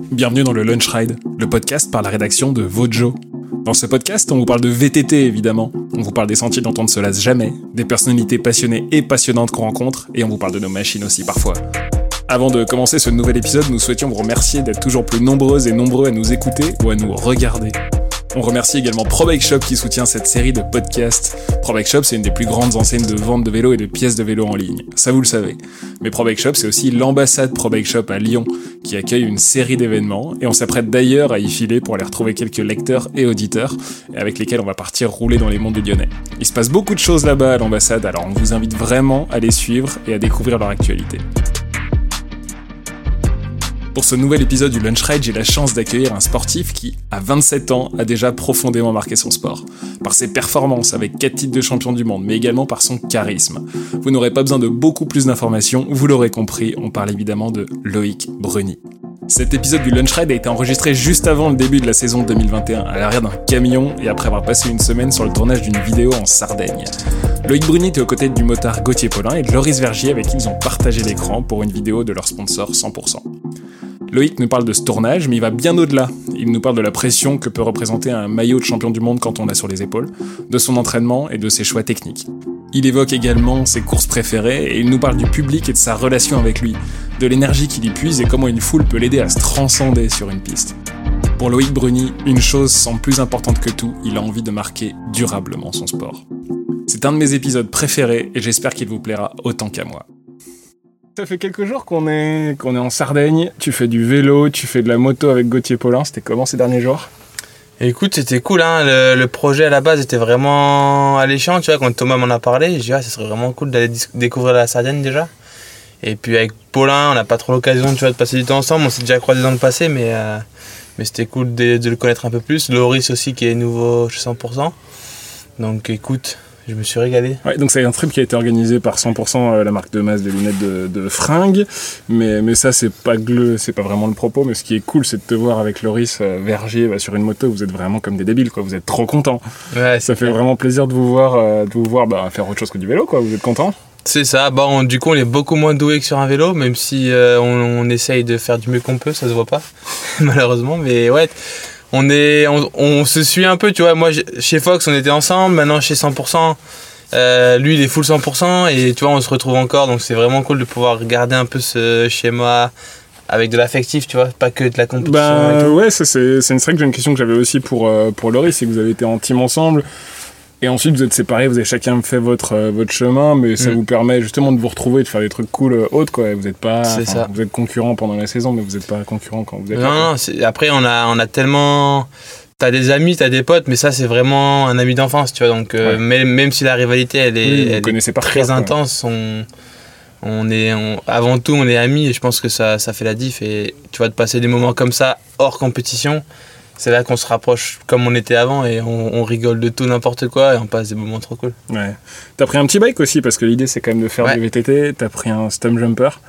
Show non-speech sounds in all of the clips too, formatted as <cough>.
Bienvenue dans le Lunch Ride, le podcast par la rédaction de Vojo. Dans ce podcast, on vous parle de VTT évidemment, on vous parle des sentiers dont on ne se lasse jamais, des personnalités passionnées et passionnantes qu'on rencontre, et on vous parle de nos machines aussi parfois. Avant de commencer ce nouvel épisode, nous souhaitions vous remercier d'être toujours plus nombreuses et nombreux à nous écouter ou à nous regarder. On remercie également ProBike Shop qui soutient cette série de podcasts. ProBike Shop, c'est une des plus grandes enseignes de vente de vélos et de pièces de vélos en ligne. Ça, vous le savez. Mais ProBike Shop, c'est aussi l'ambassade ProBike Shop à Lyon qui accueille une série d'événements et on s'apprête d'ailleurs à y filer pour aller retrouver quelques lecteurs et auditeurs avec lesquels on va partir rouler dans les monts des Lyonnais. Il se passe beaucoup de choses là-bas à l'ambassade, alors on vous invite vraiment à les suivre et à découvrir leur actualité. Pour ce nouvel épisode du Lunch Ride, j'ai la chance d'accueillir un sportif qui, à 27 ans, a déjà profondément marqué son sport. Par ses performances avec 4 titres de champion du monde, mais également par son charisme. Vous n'aurez pas besoin de beaucoup plus d'informations, vous l'aurez compris, on parle évidemment de Loïc Bruni. Cet épisode du Lunch Ride a été enregistré juste avant le début de la saison 2021, à l'arrière d'un camion et après avoir passé une semaine sur le tournage d'une vidéo en Sardaigne. Loïc Bruni était aux côtés du motard Gauthier Paulin et de Loris Vergier avec qui ils ont partagé l'écran pour une vidéo de leur sponsor 100%. Loïc nous parle de ce tournage, mais il va bien au-delà. Il nous parle de la pression que peut représenter un maillot de champion du monde quand on l'a sur les épaules, de son entraînement et de ses choix techniques. Il évoque également ses courses préférées et il nous parle du public et de sa relation avec lui, de l'énergie qu'il y puise et comment une foule peut l'aider à se transcender sur une piste. Pour Loïc Bruni, une chose semble plus importante que tout, il a envie de marquer durablement son sport. C'est un de mes épisodes préférés et j'espère qu'il vous plaira autant qu'à moi. Ça fait quelques jours qu'on est, qu'on est en Sardaigne. Tu fais du vélo, tu fais de la moto avec Gauthier Paulin. C'était comment ces derniers jours? Écoute, c'était cool. Hein. Le, projet à la base était vraiment alléchant. Tu vois, quand Thomas m'en a parlé, j'ai dit, ah, ça serait vraiment cool d'aller découvrir la Sardaigne déjà. Et puis avec Paulin, on n'a pas trop l'occasion de passer du temps ensemble. On s'est déjà croisés dans le passé, mais, euh, mais c'était cool de, de, le connaître un peu plus. Loris aussi, qui est nouveau chez 100%. Donc écoute, je me suis régalé. Ouais, donc c'est un trip qui a été organisé par 100% euh, la marque de masse des lunettes de, de fringues, mais, mais ça c'est pas c'est pas vraiment le propos, mais ce qui est cool c'est de te voir avec Loris euh, Vergier bah, sur une moto, vous êtes vraiment comme des débiles quoi, vous êtes trop contents. Ouais, ça fait vraiment plaisir de vous voir, euh, de vous voir bah, faire autre chose que du vélo quoi, vous êtes contents? C'est ça, bon, du coup on est beaucoup moins doué que sur un vélo, même si on, on, essaye de faire du mieux qu'on peut, ça se voit pas, <laughs> malheureusement, mais ouais, on est on, se suit un peu tu vois. Moi chez Fox on était ensemble. Maintenant chez 100% euh, lui il est full 100% et tu vois on se retrouve encore. Donc c'est vraiment cool de pouvoir regarder un peu ce schéma avec de l'affectif tu vois. Pas que de la compétition bah ouais c'est une une question que j'avais aussi pour euh, pour Laurie c'est que vous avez été en team ensemble et ensuite, vous êtes séparés, vous avez chacun fait votre, euh, votre chemin, mais ça mm. vous permet justement de vous retrouver, de faire des trucs cool euh, autres, quoi. Vous êtes pas, ça. vous êtes concurrent pendant la saison, mais vous n'êtes pas concurrent quand vous êtes. Non, non, après, on a, on a tellement. T'as des amis, t'as des potes, mais ça, c'est vraiment un ami d'enfance, tu vois. Donc, euh, même, même si la rivalité, elle est, très intense, on, on est, avant tout, on est amis, et je pense que ça, ça fait la diff. Et tu vois, de passer des moments comme ça, hors compétition, c'est là qu'on se rapproche comme on était avant et on, rigole de tout n'importe quoi et on passe des moments trop cool. Ouais. T'as pris un petit bike aussi parce que l'idée c'est quand même de faire du VTT. T'as pris un stump jumper.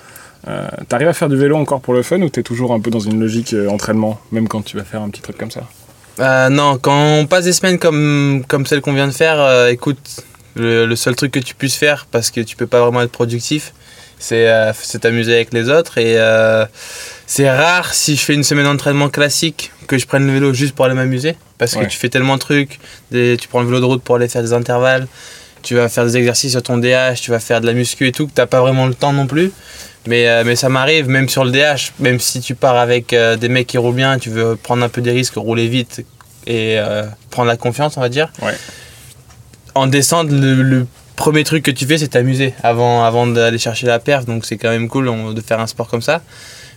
Euh, T'arrives à faire du vélo encore pour le fun ou t'es toujours un peu dans une logique euh, entraînement, même quand tu vas faire un petit truc comme ça? Euh, Non, quand on passe des semaines comme, comme celle qu'on vient de faire, euh, écoute, le, le, seul truc que tu puisses faire parce que tu peux pas vraiment être productif, c'est t'amuser avec les autres et c'est rare si je fais une semaine d'entraînement classique que je prenne le vélo juste pour aller m'amuser. Parce que tu fais tellement de trucs. tu prends le vélo de route pour aller faire des intervalles. Tu vas faire des exercices sur ton DH. Tu vas faire de la muscu et tout. Que tu n'as pas vraiment le temps non plus. Mais, euh, mais ça m'arrive, même sur le DH. Même si tu pars avec euh, des mecs qui roulent bien, tu veux prendre un peu des risques, rouler vite et euh, prendre la confiance, on va dire. En descente, le, premier truc que tu fais, c'est t'amuser avant, avant d'aller chercher la perf. Donc c'est quand même cool de faire un sport comme ça.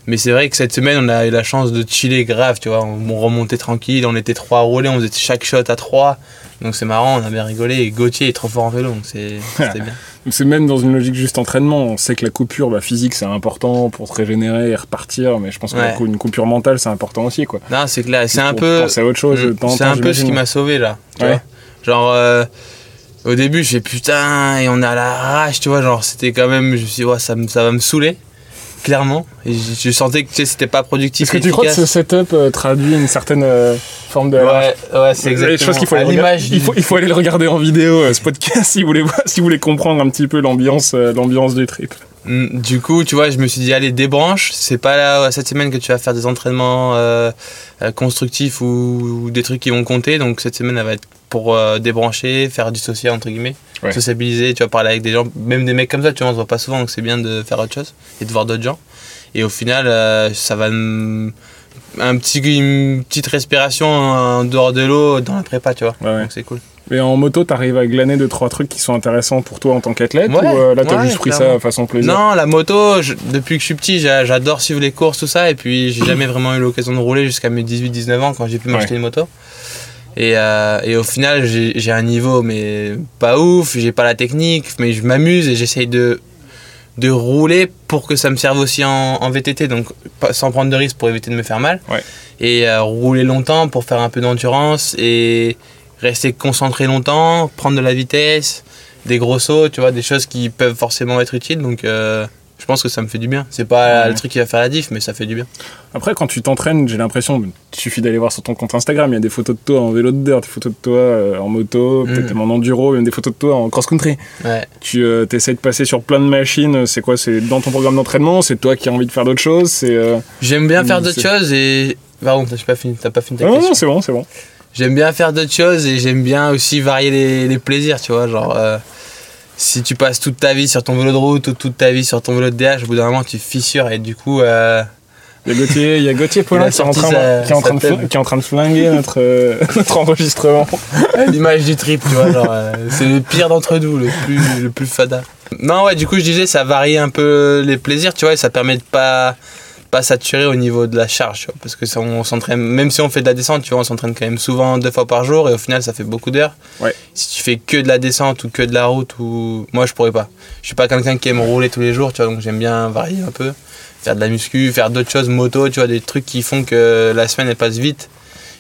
Mais c'est vrai que cette semaine, on a eu la chance de chiller grave, tu vois. On, remontait tranquille, on était trois à rouler, on faisait chaque shot à trois. Donc c'est marrant, on a bien rigolé. Et Gauthier est trop fort en vélo, donc <laughs> c'était bien. c'est même dans une logique juste entraînement. On sait que la coupure bah, physique, c'est important pour se régénérer et repartir. Mais je pense qu'une coupure mentale, c'est important aussi, quoi. Non, c'est clair. C'est un peu. C'est autre chose. Mm. C'est un peu ce qui m'a sauvé, là. Genre. Euh, au début, j'ai putain, et on est à la rage, tu vois, genre c'était quand même, je me suis dit, ouais, ça, ça va me saouler clairement. Et je, sentais que c'était pas productif. Est-ce que tu crois que ce setup euh, traduit une certaine euh, forme de. Ouais, ouais c'est exactement. qu'il faut, il faut, il faut aller le regarder en vidéo, euh, ce podcast, <laughs> si vous voulez, si vous voulez comprendre un petit peu l'ambiance l'ambiance du trip. Du coup, tu vois, je me suis dit, allez, débranche. C'est pas là, cette semaine que tu vas faire des entraînements euh, euh, constructifs ou, ou des trucs qui vont compter. Donc, cette semaine, elle va être pour euh, débrancher, faire dissocier, entre guillemets. Ouais. Sociabiliser, tu vas parler avec des gens, même des mecs comme ça, tu vois, on se voit pas souvent, donc c'est bien de faire autre chose et de voir d'autres gens. Et au final, euh, ça va me- un petit, une petite respiration en dehors de l'eau dans la prépa, tu vois. Ouais, ouais. Donc, c'est cool. Et en moto, t'arrives à glaner deux trois trucs qui sont intéressants pour toi en tant qu'athlète Ouais, ou euh, là t'as ouais, juste pris clairement. ça façon plaisir? Non, la moto, je- depuis que je suis petit, j'a- j'adore suivre les courses, tout ça. Et puis, j'ai jamais vraiment eu l'occasion de rouler jusqu'à mes 18-19 ans quand j'ai pu m'acheter Ouais. une moto. Et, euh, et au final, j'ai un niveau, mais pas ouf. J'ai pas la technique, mais je m'amuse et j'essaye de, de rouler pour que ça me serve aussi en, en VTT. Donc, pas- sans prendre de risques pour éviter de me faire mal. Ouais. Et euh, rouler longtemps pour faire un peu d'endurance et rester concentré longtemps, prendre de la vitesse, des gros sauts, tu vois, des choses qui peuvent forcément être utiles. Donc, euh, je pense que ça me fait du bien. C'est pas Ouais. le truc qui va faire la diff, mais ça fait du bien. Après, quand tu t'entraînes, j'ai l'impression, il suffit d'aller voir sur ton compte Instagram, il y a des photos de toi en vélo de dirt, des photos de toi euh, en moto, Mm. peut-être même en enduro, même des photos de toi en cross-country. Ouais. Tu euh, essaies de passer sur plein de machines, c'est quoi C'est dans ton programme d'entraînement C'est toi qui as envie de faire d'autres choses C'est euh, J'aime bien faire Mm, d'autres choses et. Pardon, t'as pas fini, t'as pas fini ta Ah non, question. non, c'est bon, c'est bon. J'aime bien faire d'autres choses et j'aime bien aussi varier les, les plaisirs, tu vois. Genre, euh, si tu passes toute ta vie sur ton vélo de route ou toute ta vie sur ton vélo de DH, au bout d'un moment, tu fissures et du coup. euh, Il y a Gauthier, il y a Gauthier <laughs> Paulin qui est, en train, sa- qui, est en sa train de, qui est en train de flinguer notre, euh, <laughs> notre enregistrement. L'image du trip, tu vois, genre, c'est le pire d'entre nous, le plus, le plus fada. Non, ouais, du coup, je disais, ça varie un peu les plaisirs, tu vois, et ça permet de pas, pas saturer au niveau de la charge, tu vois, parce que ça, on s'entraîne, même si on fait de la descente, tu vois, on s'entraîne quand même souvent deux fois par jour, et au final, ça fait beaucoup d'heures. Ouais. Si tu fais que de la descente ou que de la route, ou moi, je pourrais pas. Je suis pas quelqu'un qui aime rouler tous les jours, tu vois, donc j'aime bien varier un peu, faire de la muscu, faire d'autres choses, moto, tu vois, des trucs qui font que la semaine, elle passe vite,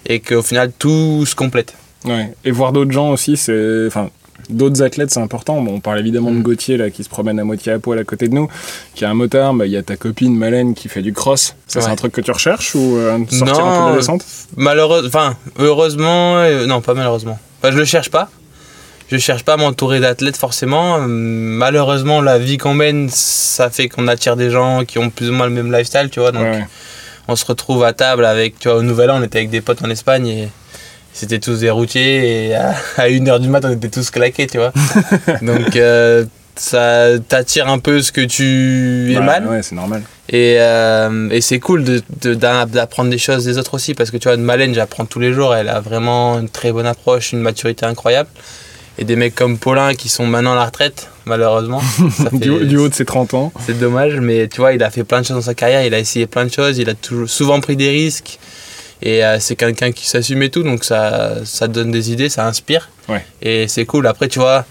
et qu'au final, tout se complète. Ouais. Et voir d'autres gens aussi, c'est. Enfin, d'autres athlètes, c'est important. Bon, on parle évidemment de Mm. Gauthier, là, qui se promène à moitié à poil à côté de nous, qui a un motard. Bah, Il y a ta copine Malène qui fait du cross. Ça, c'est un truc que tu recherches ou euh, sortir un peu de la descente Malheureusement, enfin, heureusement, euh, non, pas malheureusement. Enfin, je le cherche pas. Je cherche pas à m'entourer d'athlètes forcément. Hum, Malheureusement, la vie qu'on mène, ça fait qu'on attire des gens qui ont plus ou moins le même lifestyle, tu vois. Donc, ouais. on se retrouve à table avec, tu vois, au Nouvel An, on était avec des potes en Espagne et c'était tous des routiers et à, à 1h du matin, on était tous claqués, tu vois. <laughs> Donc, euh, ça t'attire un peu ce que tu Ouais, émanes. Ouais, c'est normal. Et, euh, et c'est cool de- de- d'apprendre des choses des autres aussi, parce que tu vois, de Malène, j'apprends tous les jours, elle a vraiment une très bonne approche, une maturité incroyable. Et des mecs comme Paulin qui sont maintenant à la retraite, malheureusement. Ça <laughs> fait- Du, haut- du haut de ses 30 ans. C'est dommage, mais tu vois, il a fait plein de choses dans sa carrière, il a essayé plein de choses, il a toujours, souvent pris des risques. Et euh, c'est quelqu'un qui s'assume et tout, donc ça, ça donne des idées, ça inspire. Ouais. Et c'est cool. Après, tu vois,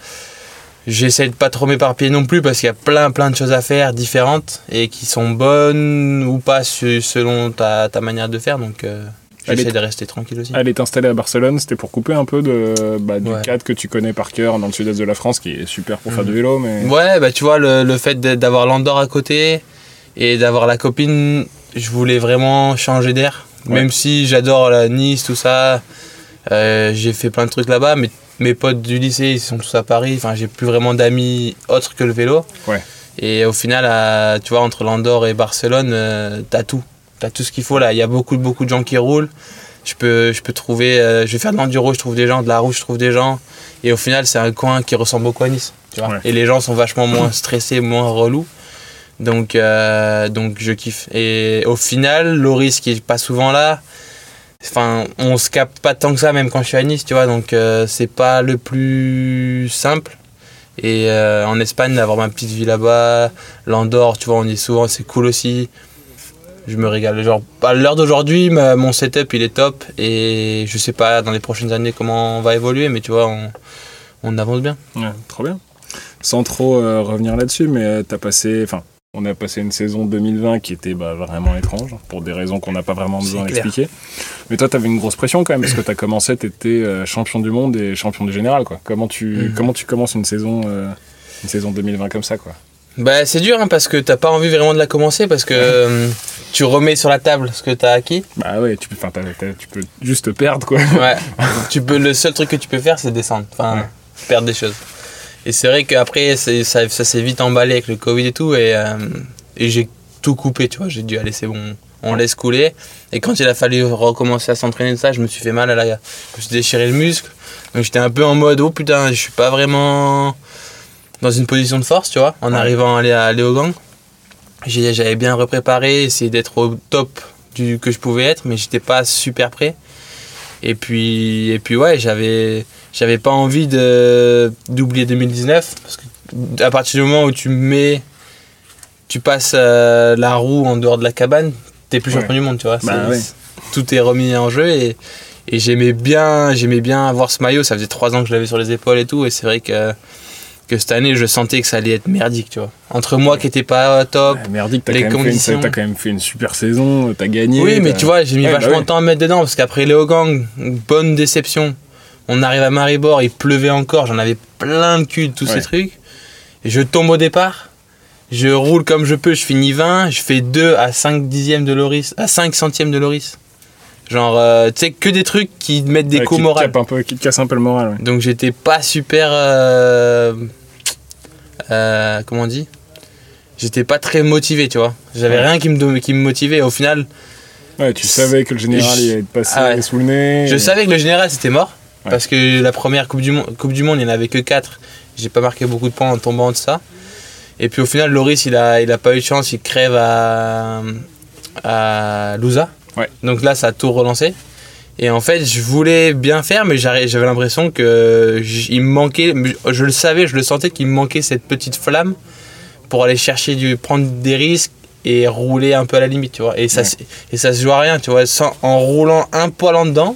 j'essaie de pas trop m'éparpiller non plus parce qu'il y a plein plein de choses à faire différentes et qui sont bonnes ou pas selon ta, ta manière de faire. Donc euh, j'essaie de rester tranquille aussi. Elle est installée à Barcelone, c'était pour couper un peu de, bah, du Ouais. cadre que tu connais par cœur dans le sud-est de la France, qui est super pour faire Mhm. du vélo, mais. Ouais, bah tu vois, le, le fait d'avoir l'Andorre à côté et d'avoir la copine, je voulais vraiment changer d'air. Ouais. Même si j'adore la Nice, tout ça, euh, j'ai fait plein de trucs là-bas, mais mes potes du lycée, ils sont tous à Paris, enfin j'ai plus vraiment d'amis autres que le vélo. Ouais. Et au final, à- tu vois, entre l'Andorre et Barcelone, euh, t'as tout. T'as tout ce qu'il faut là. Il y a beaucoup, beaucoup de gens qui roulent. Je peux, je peux trouver, euh, je vais faire de l'enduro, je trouve des gens, de la route, je trouve des gens. Et au final, c'est un coin qui ressemble beaucoup à Nice. Tu vois Ouais. Et les gens sont vachement moins stressés, moins relous. Donc, euh, donc je kiffe. Et au final, Loris qui est pas souvent là, enfin, on se capte pas tant que ça, même quand je suis à Nice, tu vois. Donc, euh, c'est pas le plus simple. Et euh, en Espagne, d'avoir ma petite vie là-bas, l'Andorre, tu vois, on y est souvent, c'est cool aussi. Je me régale. Genre, à l'heure d'aujourd'hui, mon setup il est top. Et je sais pas dans les prochaines années comment on va évoluer, mais tu vois, on, avance bien. Trop bien. Sans trop euh, revenir là-dessus, mais euh, t'as passé. Enfin, on a passé une saison 2020 qui était bah, vraiment étrange, pour des raisons qu'on n'a pas vraiment besoin d'expliquer. Mais toi, t'avais une grosse pression quand même, parce que t'as commencé, t'étais euh, champion du monde et champion du général, quoi. Comment tu, Mhm. comment tu commences une saison, euh, une saison 2020 comme ça, quoi? Bah, c'est dur hein, parce que t'as pas envie vraiment de la commencer parce que euh, tu remets sur la table ce que t'as acquis. Bah ouais, tu peux, tu peux juste perdre, quoi. Ouais. <laughs> tu peux, le seul truc que tu peux faire, c'est descendre. Enfin, Ouais. perdre des choses. Et c'est vrai qu'après, ça, ça s'est vite emballé avec le Covid et tout. Et, euh, et j'ai tout coupé, tu vois. J'ai dit, allez, c'est bon, on laisse couler. Et quand il a fallu recommencer à s'entraîner de ça, je me suis fait mal à la. Je me suis déchiré le muscle. Donc j'étais un peu en mode, oh putain, je suis pas vraiment dans une position de force, tu vois, en Ouais. arrivant à aller, à aller au gang. J'avais bien repréparé, essayé d'être au top du, que je pouvais être, mais j'étais pas super prêt. Et puis, et puis ouais, j'avais, j'avais pas envie de, d'oublier 2019, parce que à partir du moment où tu mets, tu passes euh, la roue en dehors de la cabane, t'es plus Ouais. champion du monde, tu vois. Bah ouais. Tout est remis en jeu et, et j'aimais bien, j'aimais bien avoir ce maillot. Ça faisait trois ans que je l'avais sur les épaules et tout, et c'est vrai que que cette année, je sentais que ça allait être merdique, tu vois. Entre moi qui était pas top, merdique, t'as Les quand, même fait une- conditions. t'as quand même fait une super saison, t'as gagné. Oui, mais tu vois, j'ai mis bah vachement de temps à me mettre dedans parce qu'après Léo Gang, bonne déception. On arrive à Maribor, il pleuvait encore, j'en avais plein le cul de tous Ouais. ces trucs. Et je tombe au départ, je roule comme je peux, je finis 20, je fais 2 à 5 dixièmes de Loris, à 5 centièmes de Loris. Genre, euh, tu sais, que des trucs qui te mettent des Ouais, coups qui te capent un peu, qui te casse un peu le moral. ouais. Donc j'étais pas super. euh, euh, comment on dit? J'étais pas très motivé, tu vois. J'avais Ouais. rien qui me, qui me motivait. Au final, Ouais, tu savais que le général Je- il allait te passer Ah sous le nez. je savais que le général c'était mort. Ouais. Parce que la première Coupe du, Monde, coupe du Monde, il n'y en avait que 4. J'ai pas marqué beaucoup de points en tombant de ça. Et puis au final, Loris, il a, il a pas eu de chance, il crève à, à Louza. Ouais. Donc là, ça a tout relancé. Et en fait, je voulais bien faire, mais j'avais l'impression que il me manquait, je le savais, je le sentais qu'il me manquait cette petite flamme pour aller chercher du, prendre des risques et rouler un peu à la limite, tu vois. Et ça, Ouais. et ça se joue à rien, tu vois. Sans, en roulant un poil en dedans,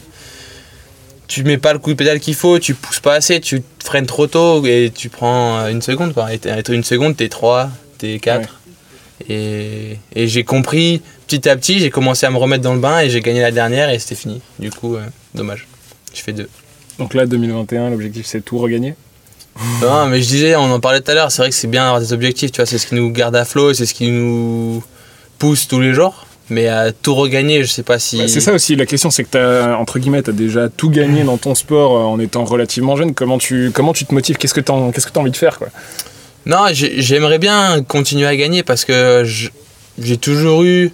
tu mets pas le coup de pédale qu'il faut, tu pousses pas assez, tu freines trop tôt et tu prends euh, une seconde, quoi. Et une seconde, t'es 3, t'es 4. Et, et j'ai compris petit à petit, j'ai commencé à me remettre dans le bain et j'ai gagné la dernière et c'était fini. Du coup, euh, dommage. Je fais deux. Donc là, 2021, l'objectif c'est tout regagner? Non, mais je disais, on en parlait tout à l'heure, c'est vrai que c'est bien d'avoir des objectifs, tu vois, c'est ce qui nous garde à flot, c'est ce qui nous pousse tous les jours. Mais à tout regagner, je sais pas si. Bah, c'est ça aussi, la question c'est que t'as, entre guillemets, t'as déjà tout gagné dans ton sport euh, en étant relativement jeune. Comment tu, comment tu te motives? Qu'est-ce que t'as qu'est-ce que t'as envie de faire quoi? Non, j'ai- j'aimerais bien continuer à gagner parce que j'ai toujours eu,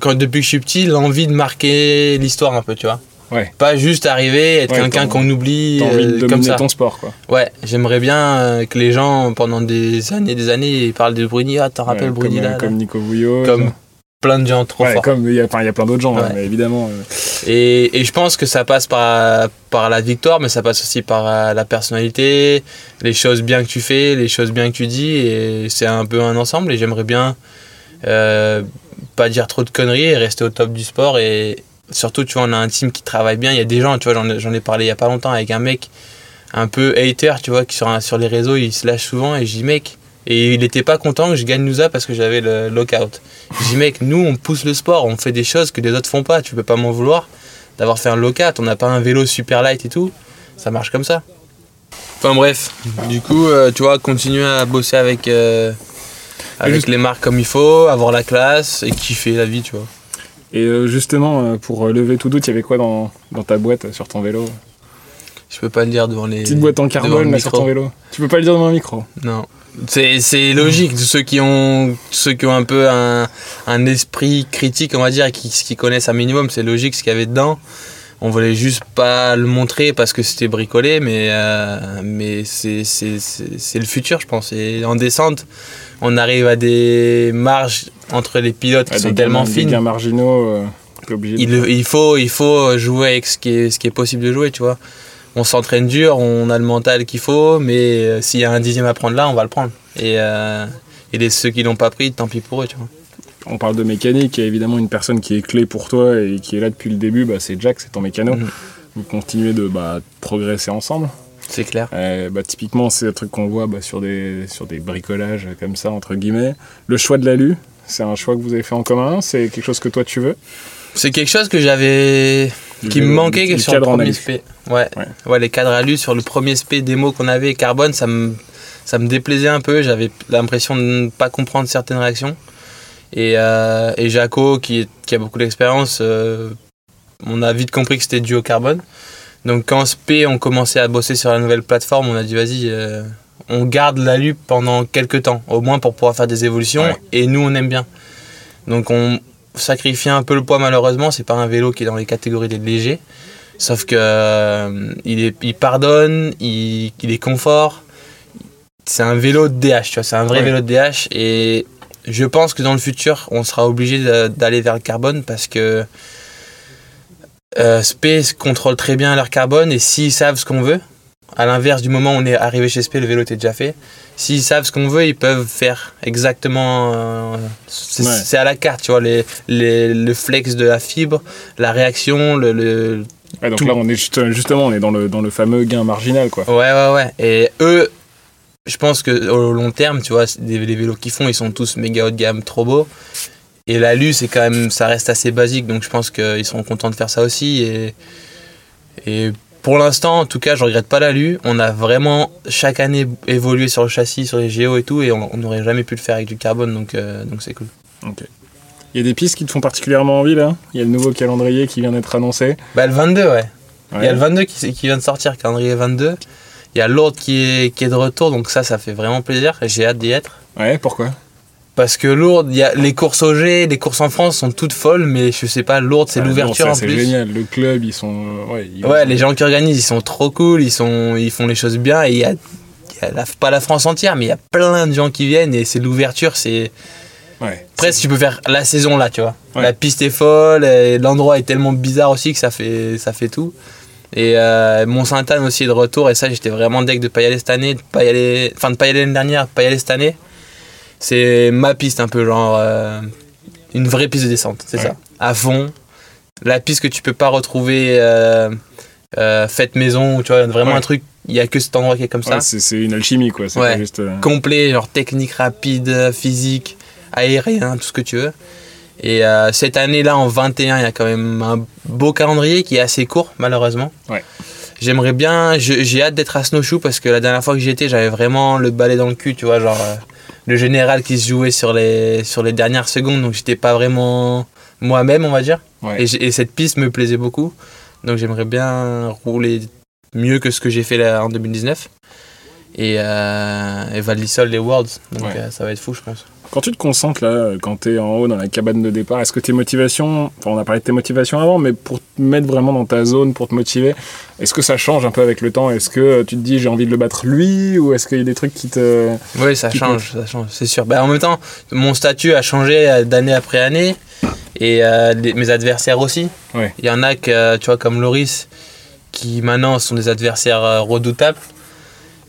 quand, depuis que je suis petit, l'envie de marquer l'histoire un peu, tu vois. Ouais. Pas juste arriver, être Ouais, quelqu'un qu'on oublie envie de euh, comme dominer ça. ton sport quoi. Ouais, j'aimerais bien euh, que les gens, pendant des années et des années, ils parlent de Bruni. Ah, t'en rappelles Ouais, Bruni comme, là, euh, là comme Nico Vouillot. Comme plein de gens trop Ouais, forts. comme il y a, enfin, il y a plein d'autres gens, hein, mais évidemment. euh, Et, et je pense que ça passe par, par la victoire, mais ça passe aussi par euh, la personnalité, les choses bien que tu fais, les choses bien que tu dis. Et c'est un peu un ensemble. Et j'aimerais bien euh, pas dire trop de conneries et rester au top du sport. Et surtout, tu vois, on a un team qui travaille bien. Il y a des gens, tu vois, j'en ai- j'en ai parlé il y a pas longtemps avec un mec un peu hater, tu vois, qui sur, un- sur les réseaux, il se lâche souvent. Et je dis, mec, et il était pas content que je gagne Nouza parce que j'avais le lockout. Je dis, mec, nous, on pousse le sport, on fait des choses que les autres font pas. Tu peux pas m'en vouloir d'avoir fait un lockout. On n'a pas un vélo super light et tout. Ça marche comme ça. Enfin bref, du coup, euh, tu vois, continuer à bosser avec, euh, avec juste- les marques comme il faut, avoir la classe et kiffer la vie, tu vois. Et euh, justement, pour lever tout doute, il y avait quoi dans, dans ta boîte sur ton vélo? Je peux pas le dire devant les. Petite boîte en carbone là, sur ton vélo. Tu peux pas le dire devant un micro. Non. C'est, logique, de ceux qui ont ceux qui ont un peu un, un esprit critique, on va dire, et qui, qui connaissent un minimum, c'est logique ce qu'il y avait dedans. On voulait juste pas le montrer parce que c'était bricolé, mais, euh, mais c'est, le futur, je pense. Et en descente, on arrive à des marges entre les pilotes qui Ouais, sont des tellement gains- Des fines. gains marginaux, euh, obligé de- Il, il, faut, il faut jouer avec ce qui, est, ce qui est possible de jouer, tu vois. On s'entraîne dur, on a le mental qu'il faut, mais euh, s'il y a un dixième à prendre là, on va le prendre. Et, euh, et les, ceux qui l'ont pas pris, tant pis pour eux, tu vois. On parle de mécanique, il y a évidemment une personne qui est clé pour toi et qui est là depuis le début, bah, c'est Jack, c'est ton mécano. Mhm. Vous continuez de bah, progresser ensemble. C'est clair. Euh, bah, typiquement, c'est un truc qu'on voit bah, sur, des, sur des bricolages comme ça, entre guillemets. Le choix de l'alu, c'est un choix que vous avez fait en commun, c'est quelque chose que toi tu veux? C'est quelque chose que j'avais. Qui me manquait sur le premier. SP. Ouais. Ouais. ouais. les cadres alu sur le premier SP démo qu'on avait, carbone, ça me, ça me déplaisait un peu. J'avais l'impression de ne pas comprendre certaines réactions. Et, euh, et Jaco, qui, qui a beaucoup d'expérience, euh, on a vite compris que c'était dû au carbone. Donc quand SP ont commencé à bosser sur la nouvelle plateforme, on a dit vas-y, euh, on garde la Lup pendant quelques temps, au moins pour pouvoir faire des évolutions. Ouais. Et nous, on aime bien. Donc on sacrifie un peu le poids malheureusement. C'est pas un vélo qui est dans les catégories des légers. Sauf que euh, il, est, il pardonne, il, il est confort. C'est un vélo de DH, tu vois, c'est un vrai Ouais. vélo de DH. Et je pense que dans le futur, on sera obligé d'aller vers le carbone parce que euh, Space contrôle très bien leur carbone et s'ils savent ce qu'on veut, à l'inverse du moment où on est arrivé chez Space, le vélo était déjà fait. S'ils savent ce qu'on veut, ils peuvent faire exactement. euh, c'est Ouais. à la carte, tu vois, les, les- le flex de la fibre, la réaction, le- le, Ouais, donc Tout. là, on est juste- justement, on est dans le, dans le fameux gain marginal, quoi. Ouais, ouais, ouais. Et eux, je pense que au long terme, tu vois, les vélos qu'ils font, ils sont tous méga haut de gamme, trop beaux. Et l'alu, c'est quand même, ça reste assez basique, donc je pense qu'ils seront contents de faire ça aussi. Et, et pour l'instant, en tout cas, je regrette pas l'alu. On a vraiment chaque année évolué sur le châssis, sur les géos et tout, et on n'aurait jamais pu le faire avec du carbone, donc euh, donc c'est cool. Il y a des pistes qui te font particulièrement envie, là? Il y a le nouveau calendrier qui vient d'être annoncé. Bah, le 22, ouais. Il y a le 22 qui, qui vient de sortir, calendrier 22. Il y a l'autre qui est, qui est de retour, donc ça, ça fait vraiment plaisir. J'ai hâte d'y être. Ouais, pourquoi? Parce que Lourdes, y a les courses au G, les courses en France sont toutes folles, mais je sais pas, Lourdes, c'est Ah, l'ouverture en ça, C'est plus. génial. Le club, ils sont. euh, Ouais, ils- Ouais, les gens qui organisent, ils sont trop cool, ils, sont, ils font les choses bien, et il y a, il y a la- pas la France entière, mais il y a plein de gens qui viennent, et c'est l'ouverture, c'est Ouais. presque tu peux faire la saison là, tu vois. Ouais. La piste est folle, et l'endroit est tellement bizarre aussi que ça fait, ça fait tout. Et euh, Mont-Sainte-Anne aussi est de retour, et ça, j'étais vraiment deck de pas y aller cette année, de pas y aller, enfin de pas y aller l'année dernière, de pas y aller cette année. C'est ma piste un peu, genre euh, une vraie piste de descente, c'est Ouais. ça. À fond, la piste que tu peux pas retrouver euh, euh, faite maison, ou tu vois, vraiment Ouais. un truc, il y a que cet endroit qui est comme ça Ouais, c'est c'est une alchimie, quoi. C'est pas juste. complet, genre technique rapide, physique, aérien, tout ce que tu veux. Et euh, cette année-là, en 21, il y a quand même un beau calendrier qui est assez court, malheureusement. Ouais. J'aimerais bien, j'ai hâte d'être à Snowshoe parce que la dernière fois que j'y étais, j'avais vraiment le balai dans le cul, tu vois, genre euh, le général qui se jouait sur les, sur les dernières secondes, donc j'étais pas vraiment moi-même, on va dire. Ouais. Et, cette piste me plaisait beaucoup, donc j'aimerais bien rouler mieux que ce que j'ai fait là en 2019. Et, euh, et Val les Worlds, donc Ouais. euh, ça va être fou, je pense. Quand tu te concentres là, quand t'es en haut dans la cabane de départ, est-ce que tes motivations, enfin on a parlé de tes motivations avant, mais pour te mettre vraiment dans ta zone, pour te motiver, est-ce que ça change un peu avec le temps? Est-ce que euh, tu te dis j'ai envie de le battre lui ou est-ce qu'il y a des trucs qui te... Oui, ça change, ça change, c'est sûr. Bah, en même temps, mon statut a changé euh, d'année après année et euh, les- mes adversaires aussi. Ouais. Il y en a que, tu vois, comme Loris, qui maintenant sont des adversaires euh, redoutables.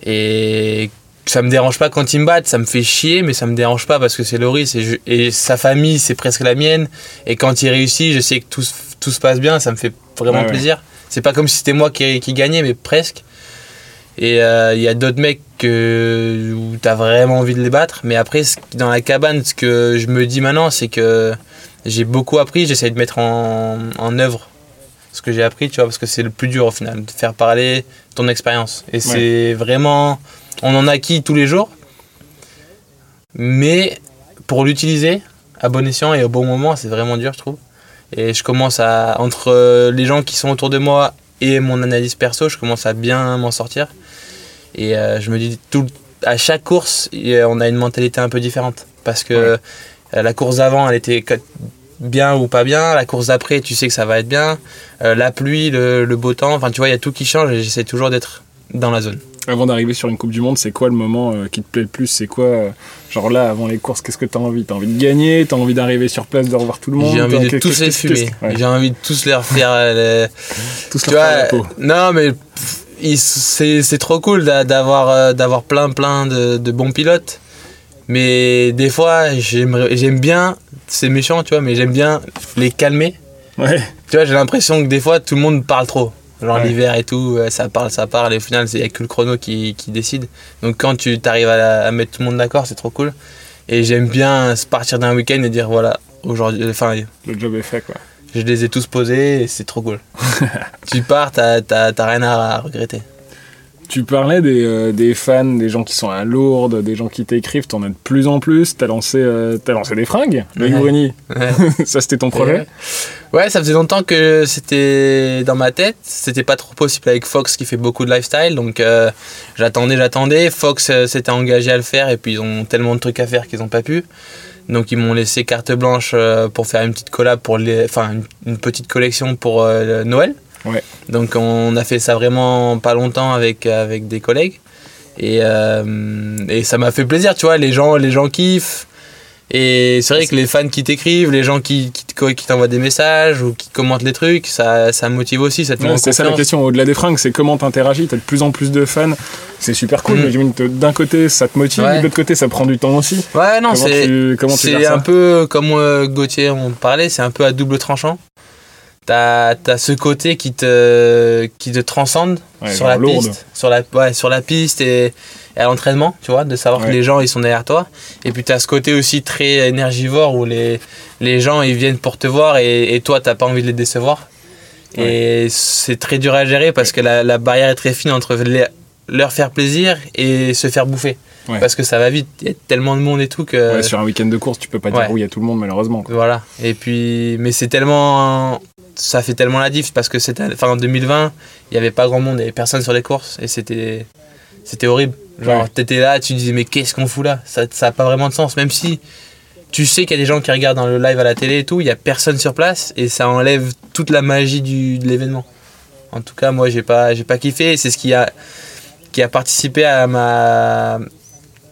Et ça me dérange pas quand ils me battent, ça me fait chier, mais ça me dérange pas parce que c'est Loris et, je- et sa famille, c'est presque la mienne. Et quand il réussit, je sais que tout, se- tout se passe bien, ça me fait vraiment Ouais, ouais. plaisir. C'est pas comme si c'était moi qui, qui gagnais, mais presque. Et euh, il y a d'autres mecs que, où t'as vraiment envie de les battre. Mais après, dans la cabane, ce que je me dis maintenant, c'est que j'ai beaucoup appris. J'essaie de mettre en, en œuvre ce que j'ai appris, tu vois, parce que c'est le plus dur au final, de faire parler ton expérience. Et c'est vraiment. On en acquis tous les jours. Mais pour l'utiliser à bon escient et au bon moment, c'est vraiment dur, je trouve. Et je commence à. Entre les gens qui sont autour de moi et mon analyse perso, je commence à bien m'en sortir. Et euh, je me dis, tout, à chaque course, on a une mentalité un peu différente. Parce que euh, la course d'avant, elle était bien ou pas bien. La course d'après, tu sais que ça va être bien. Euh, la pluie, le, le beau temps, enfin, tu vois, il y a tout qui change et j'essaie toujours d'être dans la zone. Avant d'arriver sur une Coupe du Monde, c'est quoi le moment euh, qui te plaît le plus? C'est quoi, euh, genre là, avant les courses, qu'est-ce que t'as envie? T'as envie de gagner? T'as envie d'arriver sur place, de revoir tout le monde? J'ai envie de tous les fumer. ouais, J'ai envie de tous les refaire. euh, <laughs> tous tu leur faire la vois, peau. non, mais c'est c'est trop cool d'a- d'avoir d'avoir plein plein de, de bons pilotes. Mais des fois, j'aime bien, c'est méchant, tu vois, mais j'aime bien les calmer. Ouais, Tu vois, j'ai l'impression que des fois, tout le monde parle trop. Genre Ouais. l'hiver et tout, ça parle, ça parle, et au final, il n'y a que le chrono qui, qui décide. Donc quand tu arrives à, à mettre tout le monde d'accord, c'est trop cool. Et j'aime bien se partir d'un week-end et dire voilà, aujourd'hui, enfin, le job est fait quoi. je les ai tous posés et c'est trop cool. <laughs> tu pars, t'as rien à regretter. Tu parlais des, euh, des, fans, des gens qui sont à Lourdes, des gens qui t'écrivent, t'en as de plus en plus. T'as lancé, euh, as lancé des fringues, le ouais. <laughs> ça, c'était ton projet ouais. ça faisait longtemps que c'était dans ma tête. C'était pas trop possible avec Fox qui fait beaucoup de lifestyle. Donc euh, j'attendais, j'attendais. Fox s'était engagé à le faire et puis ils ont tellement de trucs à faire qu'ils n'ont pas pu. Donc ils m'ont laissé carte blanche pour faire une petite collab pour les, enfin une, petite collection pour Noël. Donc on a fait ça vraiment pas longtemps avec, avec des collègues. Et, euh, et ça m'a fait plaisir, tu vois, les gens, les gens kiffent. Et c'est vrai que les fans qui t'écrivent, les gens qui, qui, t'envoient des messages ou qui commentent les trucs, ça, ça motive aussi. Ça c'est ça la question, au-delà des fringues, c'est comment t'interagis, t'as de plus en plus de fans, c'est super cool, mm. mais d'un côté ça te motive, de l'autre côté ça prend du temps aussi. Ouais, non, c'est un peu comme euh, Gauthier on parlait, c'est un peu à double tranchant t'as as ce côté qui te, qui te transcende sur la piste, sur la, ouais, sur la piste et, à l'entraînement, tu vois, de savoir que les gens ils sont derrière toi. Et puis t'as ce côté aussi très énergivore où les, les gens ils viennent pour te voir et, et toi t'as pas envie de les décevoir. Et c'est très dur à gérer parce que la, la barrière est très fine entre leur faire plaisir et se faire bouffer. Parce que ça va vite, il y a tellement de monde et tout que. sur un week-end de course, tu peux pas dire où il y a tout le monde malheureusement. Voilà. Et puis, mais c'est tellement ça fait tellement la diff parce que c'était enfin, en 2020, il n'y avait pas grand monde, il n'y avait personne sur les courses et c'était c'était horrible. Genre, tu étais là, tu disais, mais qu'est-ce qu'on fout là? Ça n'a pas vraiment de sens, même si tu sais qu'il y a des gens qui regardent dans le live à la télé et tout, il n'y a personne sur place et ça enlève toute la magie du, de l'événement. En tout cas, moi, j'ai pas, pas kiffé. C'est ce qui a, qui a participé à ma,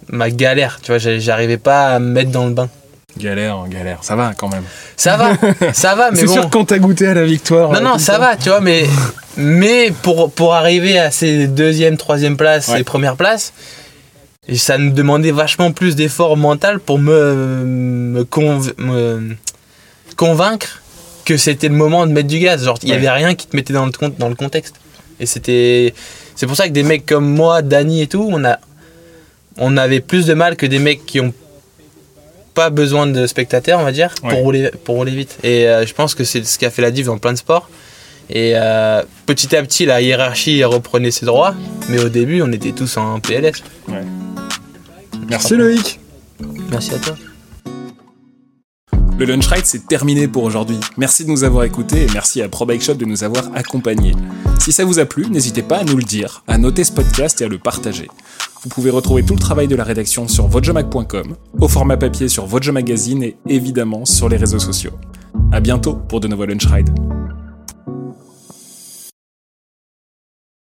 ma galère. Tu vois, j'arrivais pas à me mettre dans le bain. Galère, galère, ça va quand même. Ça va, <laughs> ça va, mais C'est sûr quand t'as goûté à la victoire. Non, non, ça va, tu vois, mais, mais pour, pour arriver à ces deuxième, troisième places, ces premières places, ça nous demandait vachement plus d'efforts mental pour me, me, convaincre que c'était le moment de mettre du gaz. Genre, il n'y avait rien qui te mettait dans le, dans le contexte. Et c'était. C'est pour ça que des mecs comme moi, Dany et tout, on a. On avait plus de mal que des mecs qui ont pas besoin de spectateurs, on va dire, pour, rouler, pour rouler vite. Et euh, je pense que c'est ce qui a fait la diff dans plein de sports. Et euh, petit à petit, la hiérarchie reprenait ses droits, mais au début, on était tous en PLS. Merci Loïc. Merci à toi. Le Lunch Ride, c'est terminé pour aujourd'hui. Merci de nous avoir écoutés et merci à Pro Bike Shop de nous avoir accompagnés. Si ça vous a plu, n'hésitez pas à nous le dire, à noter ce podcast et à le partager. Vous pouvez retrouver tout le travail de la rédaction sur votejomag.com, au format papier sur Vojo Magazine et évidemment sur les réseaux sociaux. A bientôt pour de nouveaux Lunch Rides.